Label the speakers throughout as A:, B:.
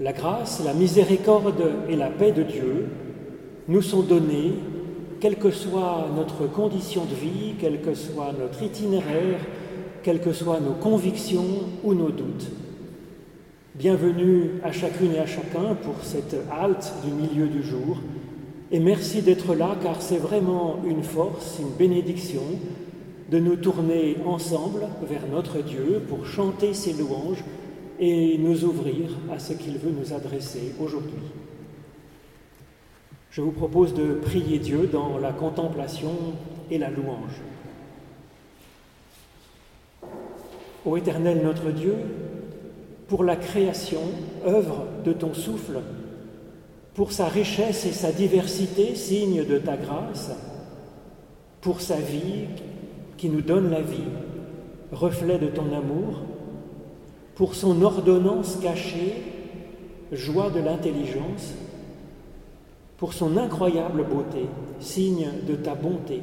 A: La grâce, la miséricorde et la paix de Dieu nous sont données, quelle que soit notre condition de vie, quel que soit notre itinéraire, quelles que soient nos convictions ou nos doutes. Bienvenue à chacune et à chacun pour cette halte du milieu du jour. Et merci d'être là car c'est vraiment une force, une bénédiction de nous tourner ensemble vers notre Dieu pour chanter ses louanges et nous ouvrir à ce qu'il veut nous adresser aujourd'hui. Je vous propose de prier Dieu dans la contemplation et la louange. Ô Éternel notre Dieu, pour la création, œuvre de ton souffle, pour sa richesse et sa diversité, signe de ta grâce, pour sa vie qui nous donne la vie, reflet de ton amour, pour son ordonnance cachée, joie de l'intelligence, pour son incroyable beauté, signe de ta bonté,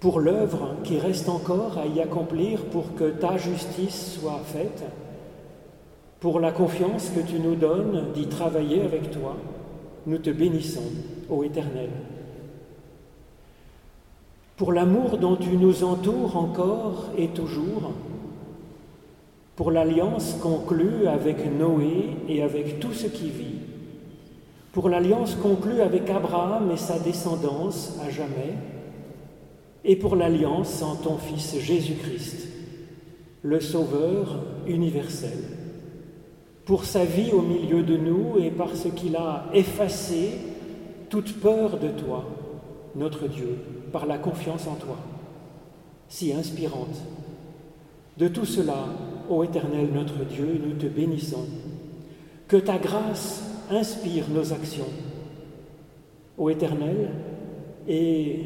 A: pour l'œuvre qui reste encore à y accomplir pour que ta justice soit faite, pour la confiance que tu nous donnes d'y travailler avec toi, nous te bénissons, ô Éternel. Pour l'amour dont tu nous entoures encore et toujours, pour l'alliance conclue avec Noé et avec tout ce qui vit, pour l'alliance conclue avec Abraham et sa descendance à jamais, et pour l'alliance en ton Fils Jésus-Christ, le Sauveur universel, pour sa vie au milieu de nous et parce qu'il a effacé toute peur de toi, notre Dieu, par la confiance en toi, si inspirante. De tout cela, ô Éternel notre Dieu, nous te bénissons. Que ta grâce inspire nos actions, ô Éternel, et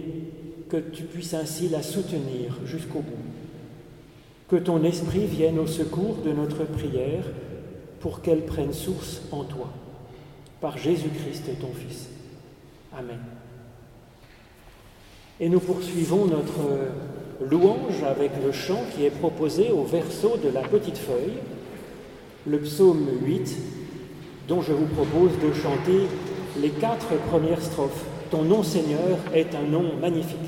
A: que tu puisses ainsi la soutenir jusqu'au bout. Que ton esprit vienne au secours de notre prière pour qu'elle prenne source en toi. Par Jésus-Christ ton Fils. Amen. Et nous poursuivons notre louange avec le chant qui est proposé au verso de la petite feuille, le psaume 8, dont je vous propose de chanter les quatre premières strophes. Ton nom Seigneur est un nom magnifique.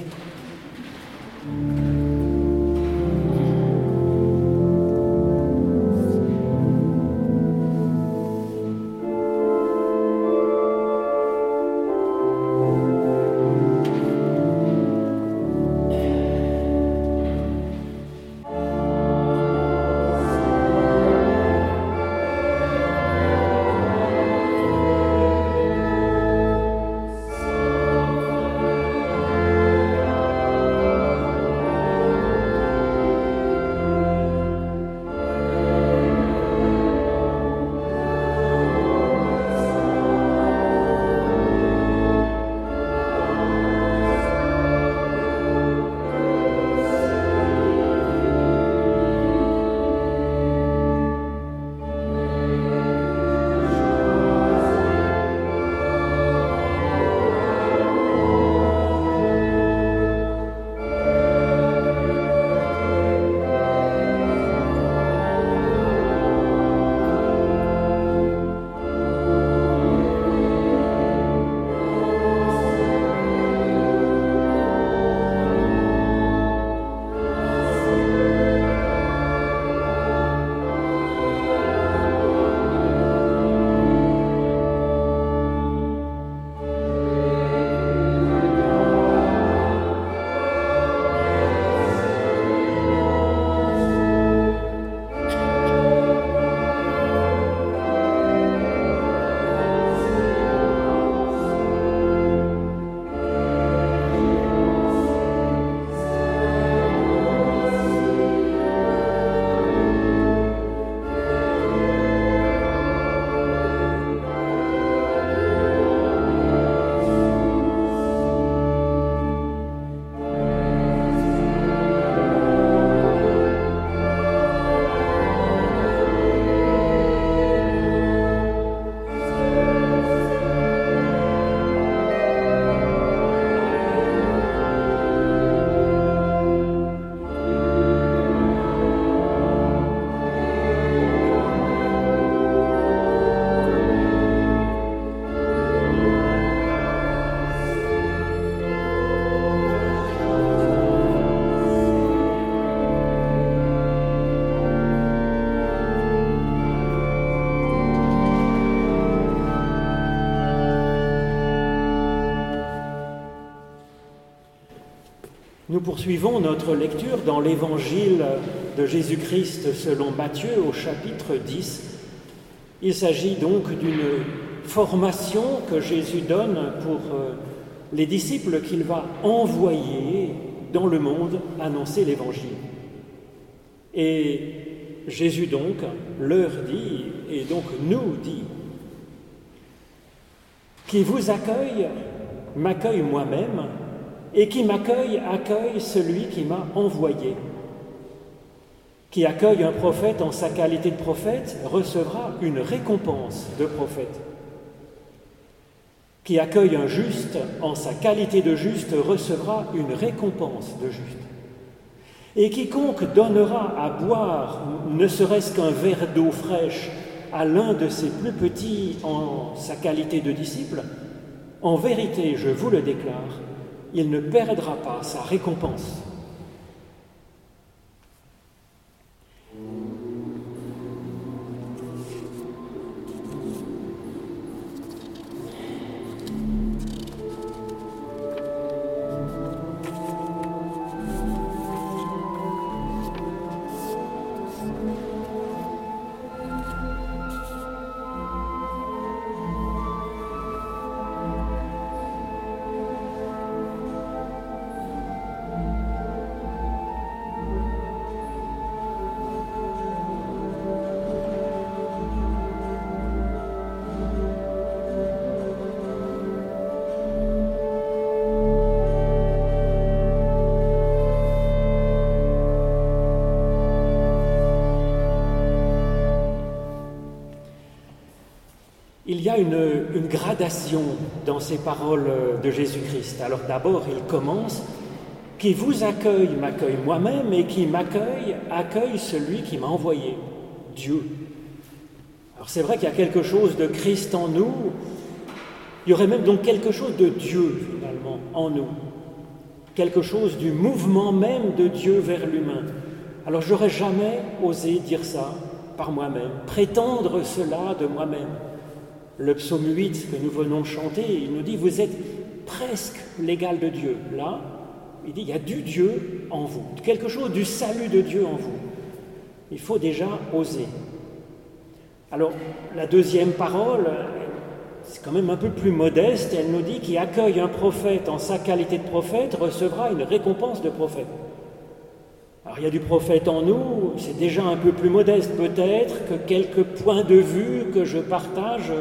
A: Poursuivons notre lecture dans l'évangile de Jésus-Christ selon Matthieu au chapitre 10. Il s'agit donc d'une formation que Jésus donne pour euh, les disciples qu'il va envoyer dans le monde annoncer l'évangile. Et Jésus donc leur dit, et donc nous dit, qui vous accueille m'accueille moi-même, et qui m'accueille accueille celui qui m'a envoyé. Qui accueille un prophète en sa qualité de prophète recevra une récompense de prophète. Qui accueille un juste en sa qualité de juste recevra une récompense de juste. Et quiconque donnera à boire ne serait-ce qu'un verre d'eau fraîche à l'un de ses plus petits en sa qualité de disciple, en vérité, je vous le déclare, il ne perdra pas sa récompense. Il y a une, gradation dans ces paroles de Jésus-Christ. Alors d'abord, il commence Qui vous accueille m'accueille moi-même, et qui m'accueille accueille celui qui m'a envoyé, Dieu. Alors c'est vrai qu'il y a quelque chose de Christ en nous, il y aurait même donc quelque chose de Dieu finalement en nous, quelque chose du mouvement même de Dieu vers l'humain. Alors j'aurais jamais osé dire ça par moi-même, prétendre cela de moi-même le psaume 8 que nous venons de chanter, il nous dit, vous êtes presque l'égal de Dieu. Là, il dit, il y a du Dieu en vous, quelque chose du salut de Dieu en vous. Il faut déjà oser. Alors, la deuxième parole, c'est quand même un peu plus modeste, elle nous dit qui accueille un prophète en sa qualité de prophète recevra une récompense de prophète. Alors il y a du prophète en nous, c'est déjà un peu plus modeste peut-être que quelques points de vue que je partage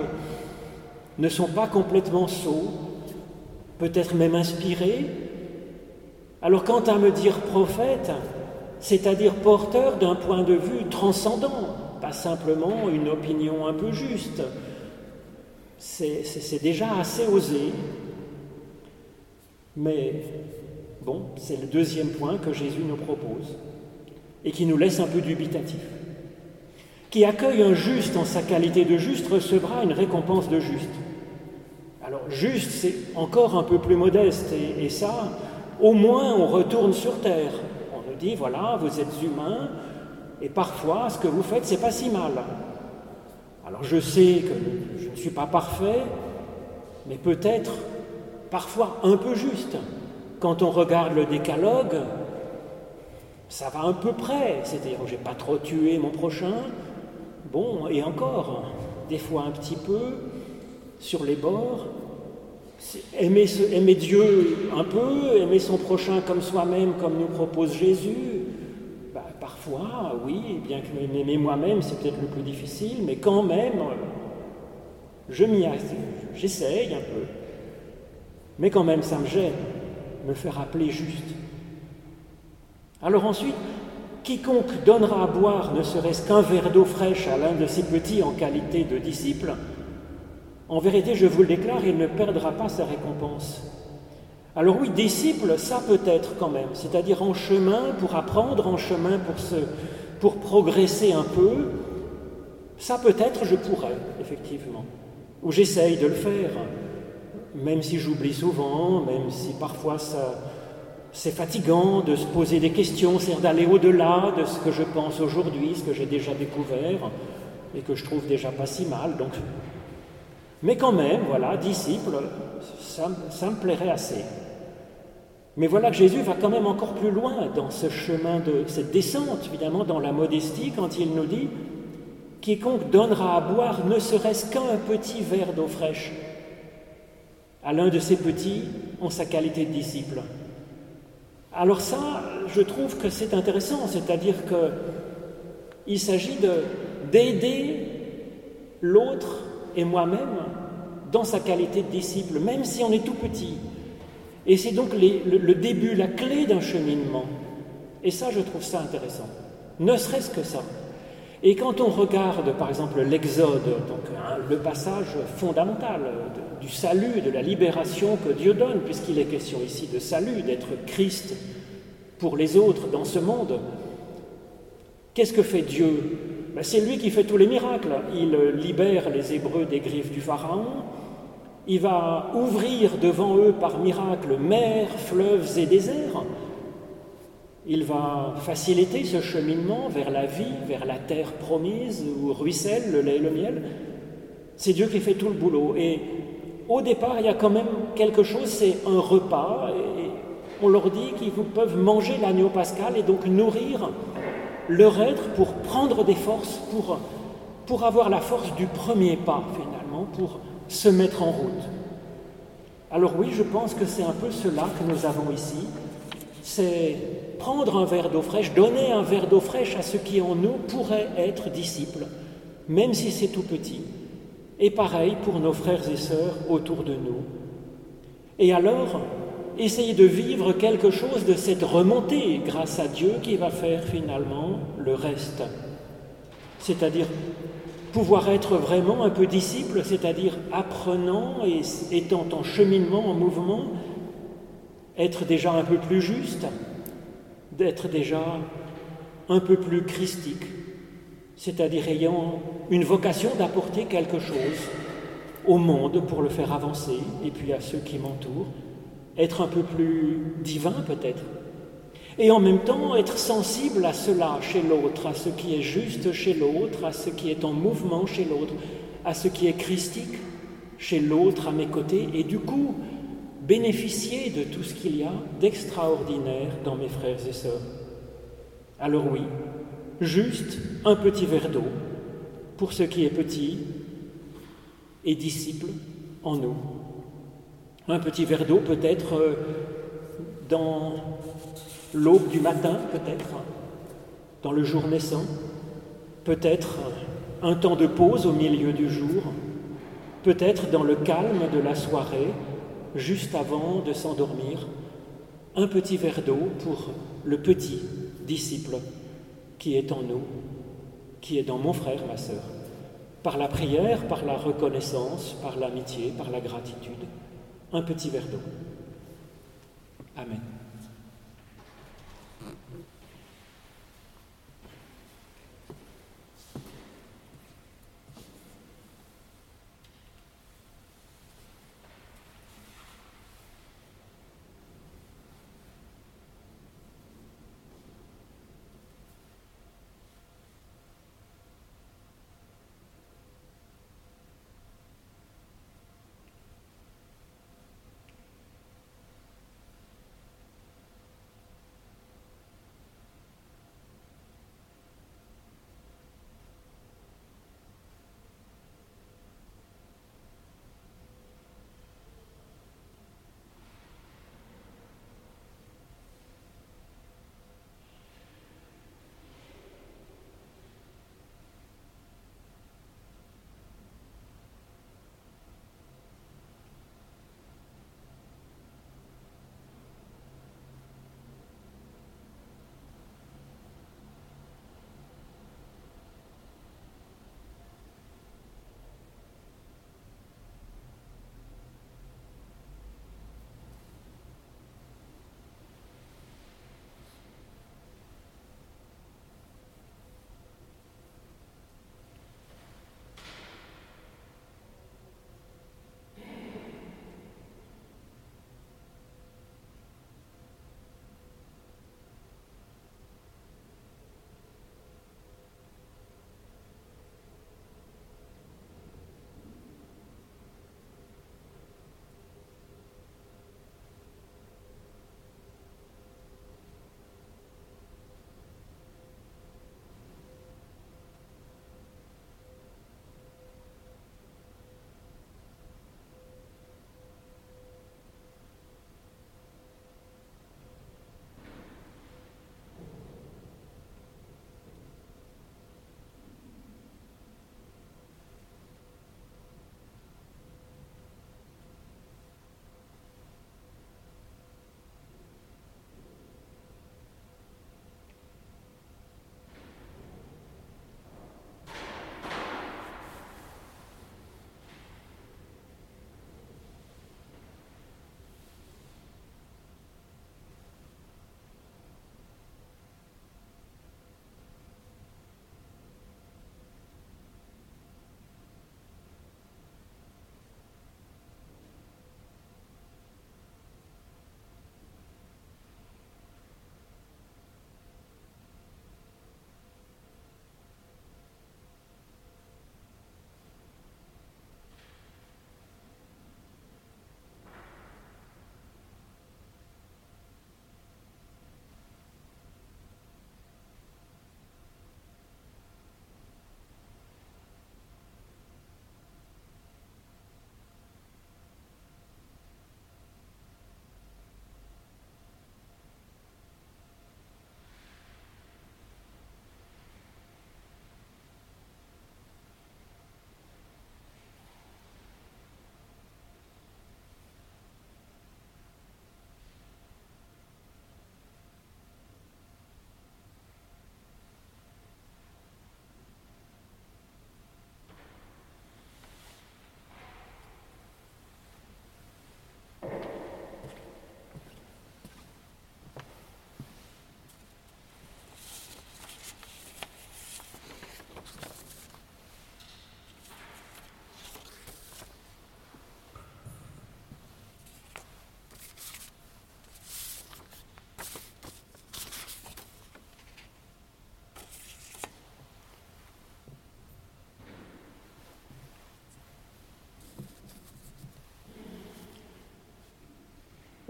A: ne sont pas complètement sots, peut-être même inspirés. Alors quant à me dire prophète, c'est-à-dire porteur d'un point de vue transcendant, pas simplement une opinion un peu juste, c'est déjà assez osé. Mais Bon, c'est le deuxième point que Jésus nous propose et qui nous laisse un peu dubitatif. Qui accueille un juste en sa qualité de juste recevra une récompense de juste. Alors juste, c'est encore un peu plus modeste et, ça, au moins on retourne sur terre. On nous dit, voilà, vous êtes humain et parfois ce que vous faites, c'est pas si mal. Alors je sais que je ne suis pas parfait, mais peut-être parfois un peu juste. Quand on regarde le décalogue, ça va un peu près, c'est-à-dire j'ai pas trop tué mon prochain, bon, et encore, des fois un petit peu, sur les bords, aimer, Dieu un peu, aimer son prochain comme soi-même, comme nous propose Jésus, bah, parfois, oui, bien que m'aimer moi-même, c'est peut-être le plus difficile, mais quand même, je m'y j'essaye un peu. Mais quand même, ça me gêne me faire appeler juste. Alors ensuite, quiconque donnera à boire ne serait-ce qu'un verre d'eau fraîche à l'un de ses petits en qualité de disciple, en vérité, je vous le déclare, il ne perdra pas sa récompense. Alors oui, disciple, ça peut être quand même, c'est-à-dire en chemin pour apprendre, en chemin pour, se, pour progresser un peu, ça peut-être je pourrais, effectivement, ou j'essaye de le faire, même si j'oublie souvent, même si parfois c'est fatigant de se poser des questions, c'est d'aller au-delà de ce que je pense aujourd'hui, ce que j'ai déjà découvert et que je trouve déjà pas si mal. Donc, mais quand même, voilà, disciple, ça, me plairait assez. Mais voilà que Jésus va quand même encore plus loin dans ce chemin de cette descente, évidemment, dans la modestie, quand il nous dit Quiconque donnera à boire ne serait-ce qu'un petit verre d'eau fraîche à l'un de ses petits en sa qualité de disciple. Alors ça, je trouve que c'est intéressant, c'est-à-dire qu'il s'agit d'aider l'autre et moi-même dans sa qualité de disciple, même si on est tout petit. Et c'est donc le, début, la clé d'un cheminement. Et ça, je trouve ça intéressant. Ne serait-ce que ça. Et quand on regarde, par exemple, l'Exode, donc hein, le passage fondamental du salut, de la libération que Dieu donne, puisqu'il est question ici de salut, d'être Christ pour les autres dans ce monde, qu'est-ce que fait Dieu C'est lui qui fait tous les miracles. Il libère les Hébreux des griffes du Pharaon, il va ouvrir devant eux par miracle mers, fleuves et déserts. Il va faciliter ce cheminement vers la vie, vers la terre promise où ruisselle le lait et le miel. C'est Dieu qui fait tout le boulot. Et au départ, il y a quand même quelque chose, c'est un repas. Et on leur dit qu'ils peuvent manger l'agneau pascal et donc nourrir leur être pour prendre des forces, pour, pour avoir la force du premier pas finalement, pour se mettre en route. Alors oui, je pense que c'est un peu cela que nous avons ici. C'est prendre un verre d'eau fraîche, donner un verre d'eau fraîche à ce qui en nous pourrait être disciple, même si c'est tout petit. Et pareil pour nos frères et sœurs autour de nous. Et alors, essayer de vivre quelque chose de cette remontée grâce à Dieu qui va faire finalement le reste. C'est-à-dire pouvoir être vraiment un peu disciple, c'est-à-dire apprenant et étant en cheminement, en mouvement, être déjà un peu plus juste, d'être déjà un peu plus christique, c'est-à-dire ayant une vocation d'apporter quelque chose au monde pour le faire avancer et puis à ceux qui m'entourent, être un peu plus divin peut-être, et en même temps être sensible à cela chez l'autre, à ce qui est juste chez l'autre, à ce qui est en mouvement chez l'autre, à ce qui est christique chez l'autre à mes côtés, et du coup bénéficier de tout ce qu'il y a d'extraordinaire dans mes frères et sœurs. Alors oui, juste un petit verre d'eau pour ce qui est petit et disciple en nous. Un petit verre d'eau peut-être euh, dans l'aube du matin peut-être, dans le jour naissant, peut-être un temps de pause au milieu du jour, peut-être dans le calme de la soirée, juste avant de s'endormir, un petit verre d'eau pour le petit disciple qui est en nous, qui est dans mon frère, ma sœur, par la prière, par la reconnaissance, par l'amitié, par la gratitude, un petit verre d'eau. Amen.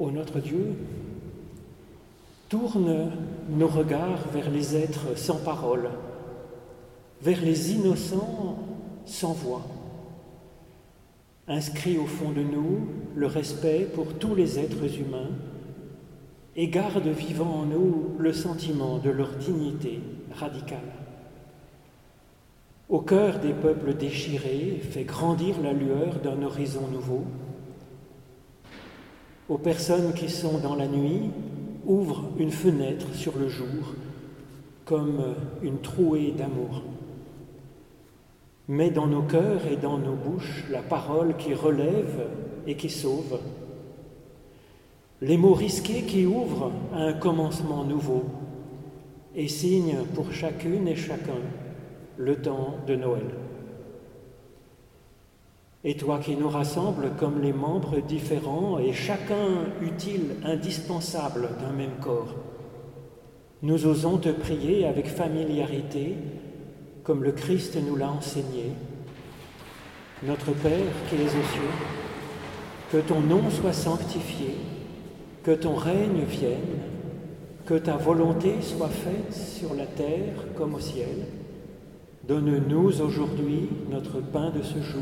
A: Ô notre Dieu, tourne nos regards vers les êtres sans parole, vers les innocents sans voix. Inscris au fond de nous le respect pour tous les êtres humains et garde vivant en nous le sentiment de leur dignité radicale. Au cœur des peuples déchirés, fais grandir la lueur d'un horizon nouveau. Aux personnes qui sont dans la nuit, ouvre une fenêtre sur le jour comme une trouée d'amour. Mets dans nos cœurs et dans nos bouches la parole qui relève et qui sauve, les mots risqués qui ouvrent à un commencement nouveau et signent pour chacune et chacun le temps de Noël. Et toi qui nous rassembles comme les membres différents et chacun utile, indispensable d'un même corps, nous osons te prier avec familiarité, comme le Christ nous l'a enseigné. Notre Père qui es aux cieux, que ton nom soit sanctifié, que ton règne vienne, que ta volonté soit faite sur la terre comme au ciel. Donne-nous aujourd'hui notre pain de ce jour.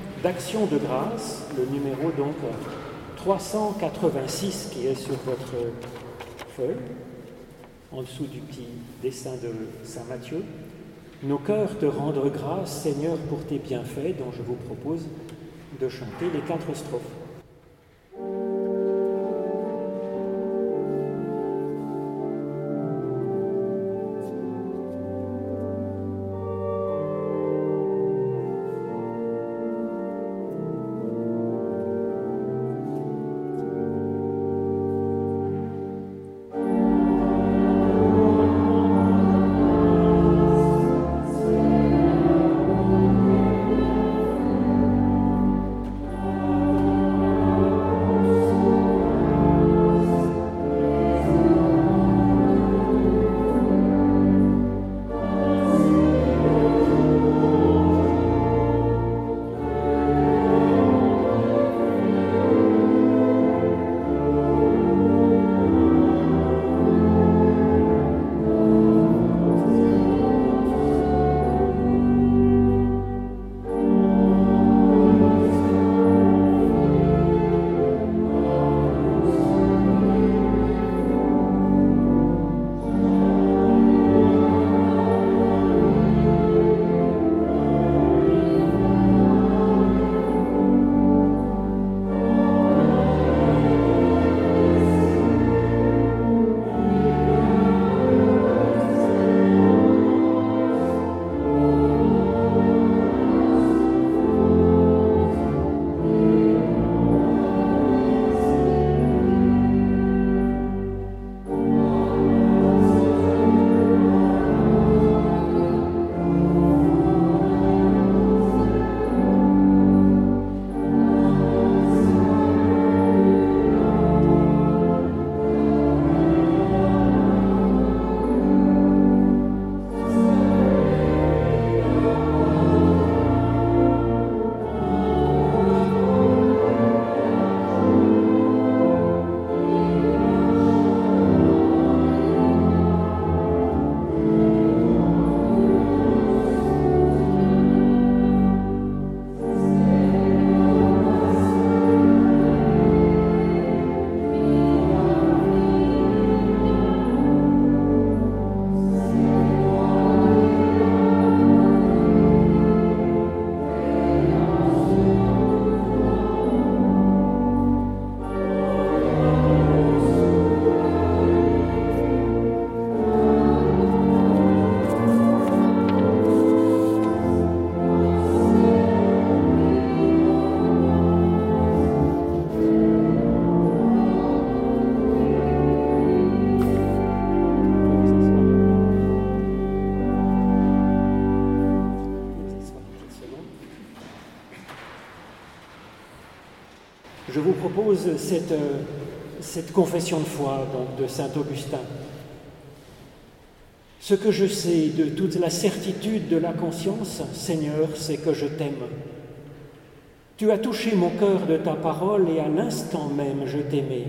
A: d'action de grâce, le numéro donc 386 qui est sur votre feuille, en dessous du petit dessin de Saint Matthieu. Nos cœurs te rendre grâce, Seigneur, pour tes bienfaits, dont je vous propose de chanter les quatre strophes. Propose cette, euh, cette confession de foi donc, de Saint Augustin. Ce que je sais de toute la certitude de la conscience, Seigneur, c'est que je t'aime. Tu as touché mon cœur de ta parole et à l'instant même je t'aimais.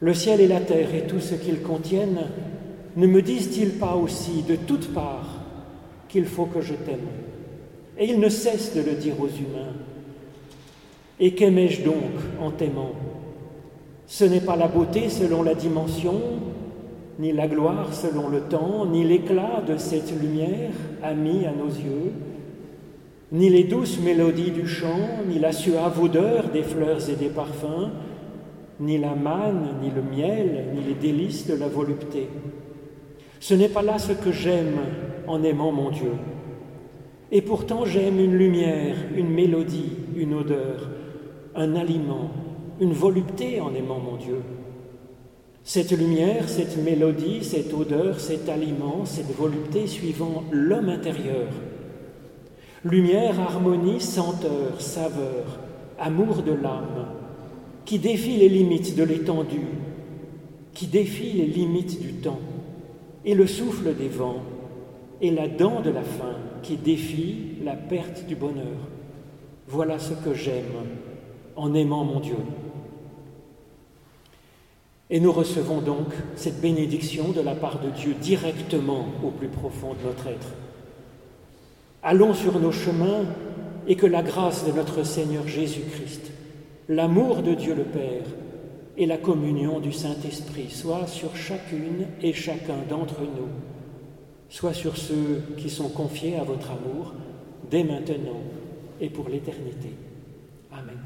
A: Le ciel et la terre et tout ce qu'ils contiennent ne me disent-ils pas aussi de toutes parts qu'il faut que je t'aime? Et ils ne cessent de le dire aux humains. Et qu'aimais-je donc en t'aimant? Ce n'est pas la beauté selon la dimension, ni la gloire selon le temps, ni l'éclat de cette lumière amie à nos yeux, ni les douces mélodies du chant, ni la suave odeur des fleurs et des parfums, ni la manne, ni le miel, ni les délices de la volupté. Ce n'est pas là ce que j'aime en aimant mon Dieu. Et pourtant j'aime une lumière, une mélodie, une odeur, un aliment, une volupté en aimant mon Dieu. Cette lumière, cette mélodie, cette odeur, cet aliment, cette volupté suivant l'homme intérieur. Lumière, harmonie, senteur, saveur, amour de l'âme, qui défie les limites de l'étendue, qui défie les limites du temps, et le souffle des vents, et la dent de la faim, qui défie la perte du bonheur. Voilà ce que j'aime en aimant mon Dieu. Et nous recevons donc cette bénédiction de la part de Dieu directement au plus profond de notre être. Allons sur nos chemins et que la grâce de notre Seigneur Jésus-Christ, l'amour de Dieu le Père et la communion du Saint-Esprit soient sur chacune et chacun d'entre nous, soit sur ceux qui sont confiés à votre amour dès maintenant et pour l'éternité. Amen.